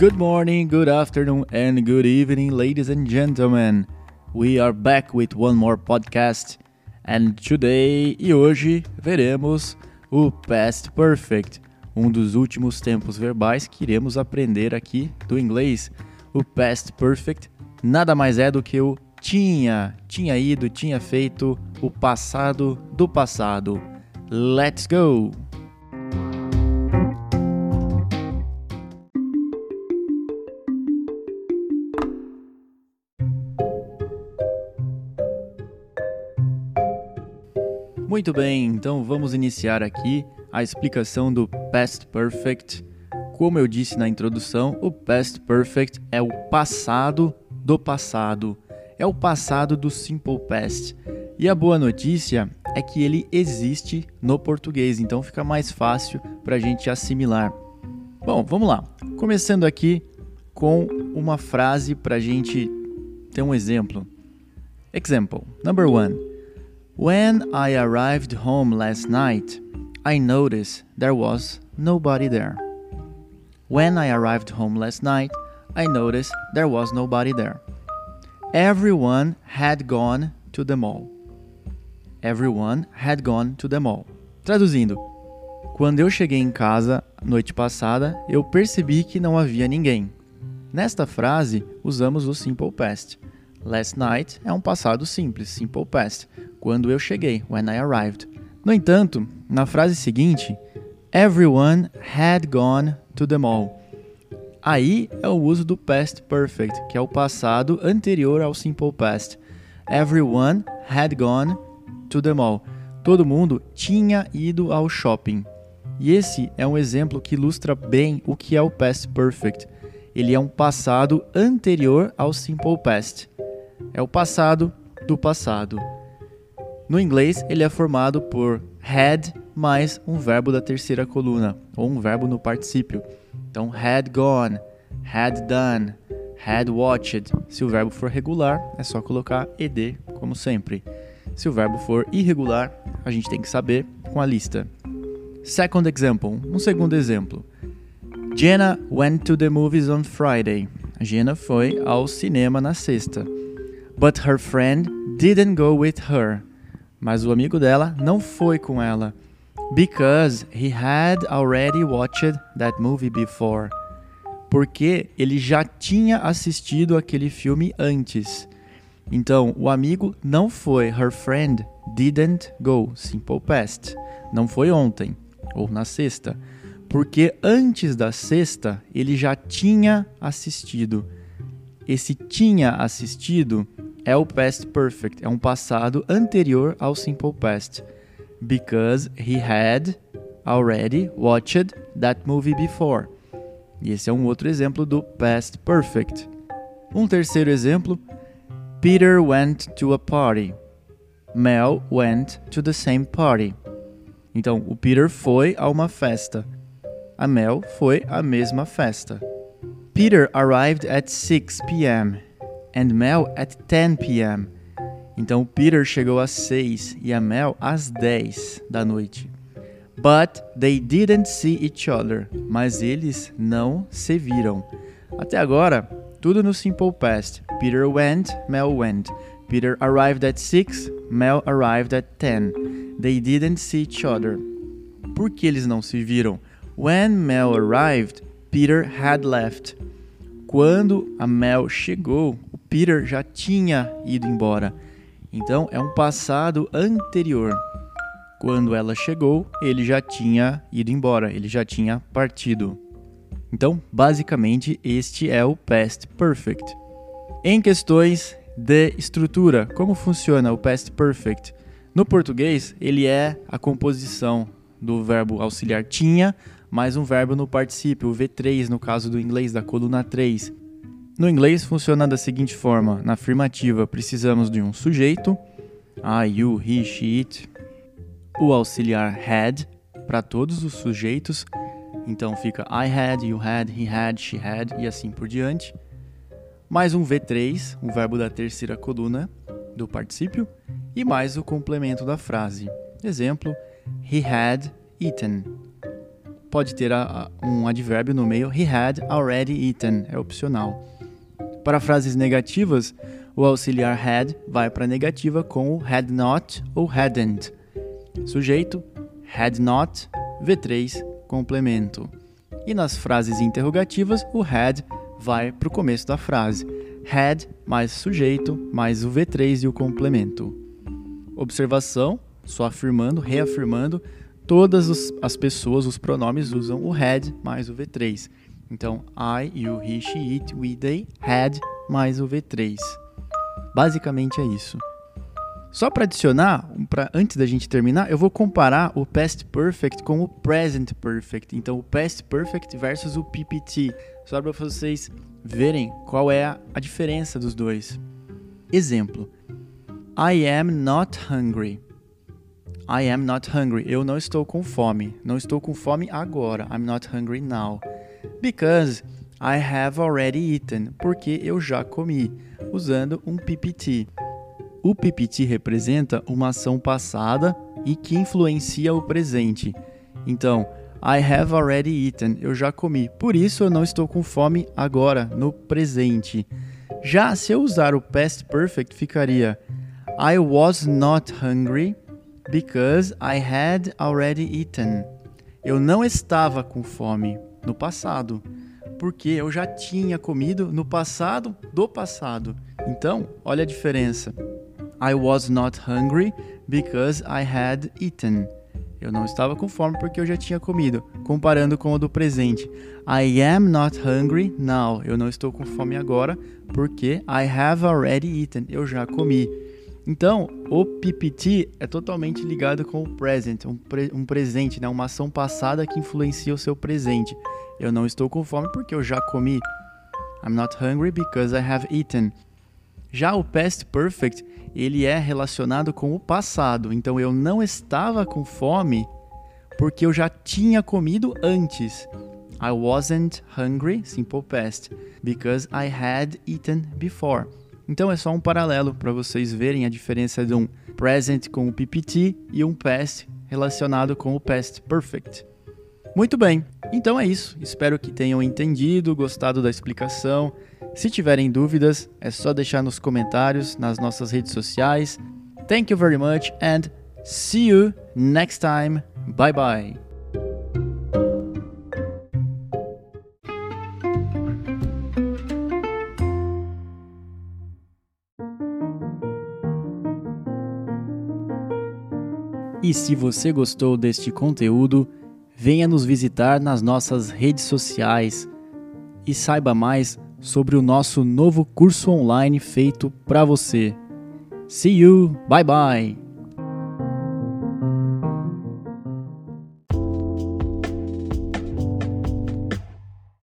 Good morning, good afternoon, and good evening, ladies and gentlemen. We are back with one more podcast, and today e hoje veremos o Past Perfect, um dos últimos tempos verbais que iremos aprender aqui do inglês. O Past Perfect nada mais é do que o tinha, tinha ido, tinha feito, o passado do passado. Let's go! Muito bem, então vamos iniciar aqui a explicação do Past Perfect. Como eu disse na introdução, o Past Perfect é o passado do passado, é o passado do Simple Past. E a boa notícia é que ele existe no português, então fica mais fácil para a gente assimilar. Bom, vamos lá. Começando aqui com uma frase para a gente ter um exemplo. Example number one. When I arrived home last night, I noticed there was nobody there. When I arrived home last night, I noticed there was nobody there. Everyone had gone to the mall. Everyone had gone to the mall. Traduzindo, quando eu cheguei em casa noite passada, eu percebi que não havia ninguém. Nesta frase, usamos o simple past. Last night é um passado simples, simple past, quando eu cheguei, when I arrived. No entanto, na frase seguinte, everyone had gone to the mall. Aí é o uso do past perfect, que é o passado anterior ao simple past. Everyone had gone to the mall. Todo mundo tinha ido ao shopping. E esse é um exemplo que ilustra bem o que é o past perfect. Ele é um passado anterior ao simple past é o passado do passado. No inglês, ele é formado por had mais um verbo da terceira coluna, ou um verbo no particípio. Então, had gone, had done, had watched. Se o verbo for regular, é só colocar ed, como sempre. Se o verbo for irregular, a gente tem que saber com a lista. Second example, um segundo exemplo. Jenna went to the movies on Friday. Jenna foi ao cinema na sexta. But her friend didn't go with her. Mas o amigo dela não foi com ela. Because he had already watched that movie before. Porque ele já tinha assistido aquele filme antes. Então, o amigo não foi. Her friend didn't go. Simple past. Não foi ontem ou na sexta. Porque antes da sexta ele já tinha assistido. Esse tinha assistido é o past perfect, é um passado anterior ao simple past. Because he had already watched that movie before. E esse é um outro exemplo do past perfect. Um terceiro exemplo: Peter went to a party. Mel went to the same party. Então, o Peter foi a uma festa. A Mel foi à mesma festa. Peter arrived at 6 p.m and Mel at 10 p.m. Então Peter chegou às 6 e a Mel às 10 da noite. But they didn't see each other. Mas eles não se viram. Até agora, tudo no simple past. Peter went, Mel went. Peter arrived at 6, Mel arrived at 10. They didn't see each other. Por que eles não se viram? When Mel arrived, Peter had left. Quando a Mel chegou, Peter já tinha ido embora. Então é um passado anterior. Quando ela chegou, ele já tinha ido embora, ele já tinha partido. Então, basicamente, este é o past perfect. Em questões de estrutura, como funciona o past perfect? No português, ele é a composição do verbo auxiliar tinha mais um verbo no particípio, o V3 no caso do inglês da coluna 3. No inglês funciona da seguinte forma: na afirmativa precisamos de um sujeito, I, you, he, she, it, o auxiliar had para todos os sujeitos, então fica I had, you had, he had, she had e assim por diante. Mais um V3, o verbo da terceira coluna do particípio, e mais o complemento da frase. Exemplo: He had eaten. pode ter um advérbio no meio. He had already eaten. É opcional. Para frases negativas, o auxiliar had vai para a negativa com o had not ou hadn't. Sujeito, had not, V3, complemento. E nas frases interrogativas, o had vai para o começo da frase. Had mais sujeito mais o V3 e o complemento. Observação, só afirmando, reafirmando, todas as pessoas, os pronomes usam o had mais o V3. Então, I, you, he, she, it, we, they, had mais o V3. Basicamente é isso. Só para adicionar, pra, antes da gente terminar, eu vou comparar o Past Perfect com o Present Perfect. Então, o Past Perfect versus o PPT. Só para vocês verem qual é a, a diferença dos dois. Exemplo: I am not hungry. I am not hungry. Eu não estou com fome. Não estou com fome agora. I'm not hungry now. Because I have already eaten. Porque eu já comi. Usando um PPT. O PPT representa uma ação passada e que influencia o presente. Então, I have already eaten, eu já comi, por isso eu não estou com fome agora, no presente. Já se eu usar o past perfect, ficaria I was not hungry because I had already eaten. Eu não estava com fome no passado, porque eu já tinha comido no passado do passado. Então, olha a diferença. I was not hungry because I had eaten. Eu não estava com fome porque eu já tinha comido. Comparando com o do presente. I am not hungry now. Eu não estou com fome agora porque I have already eaten. Eu já comi. Então, o PPT é totalmente ligado com o present, um, pre um presente, né? uma ação passada que influencia o seu presente. Eu não estou com fome porque eu já comi. I'm not hungry because I have eaten. Já o past perfect, ele é relacionado com o passado. Então eu não estava com fome porque eu já tinha comido antes. I wasn't hungry, simple past, because I had eaten before. Então é só um paralelo para vocês verem a diferença de um present com o PPT e um past relacionado com o past perfect. Muito bem, então é isso. Espero que tenham entendido, gostado da explicação. Se tiverem dúvidas, é só deixar nos comentários nas nossas redes sociais. Thank you very much and see you next time. Bye bye. E se você gostou deste conteúdo, venha nos visitar nas nossas redes sociais e saiba mais sobre o nosso novo curso online feito para você. See you, bye bye!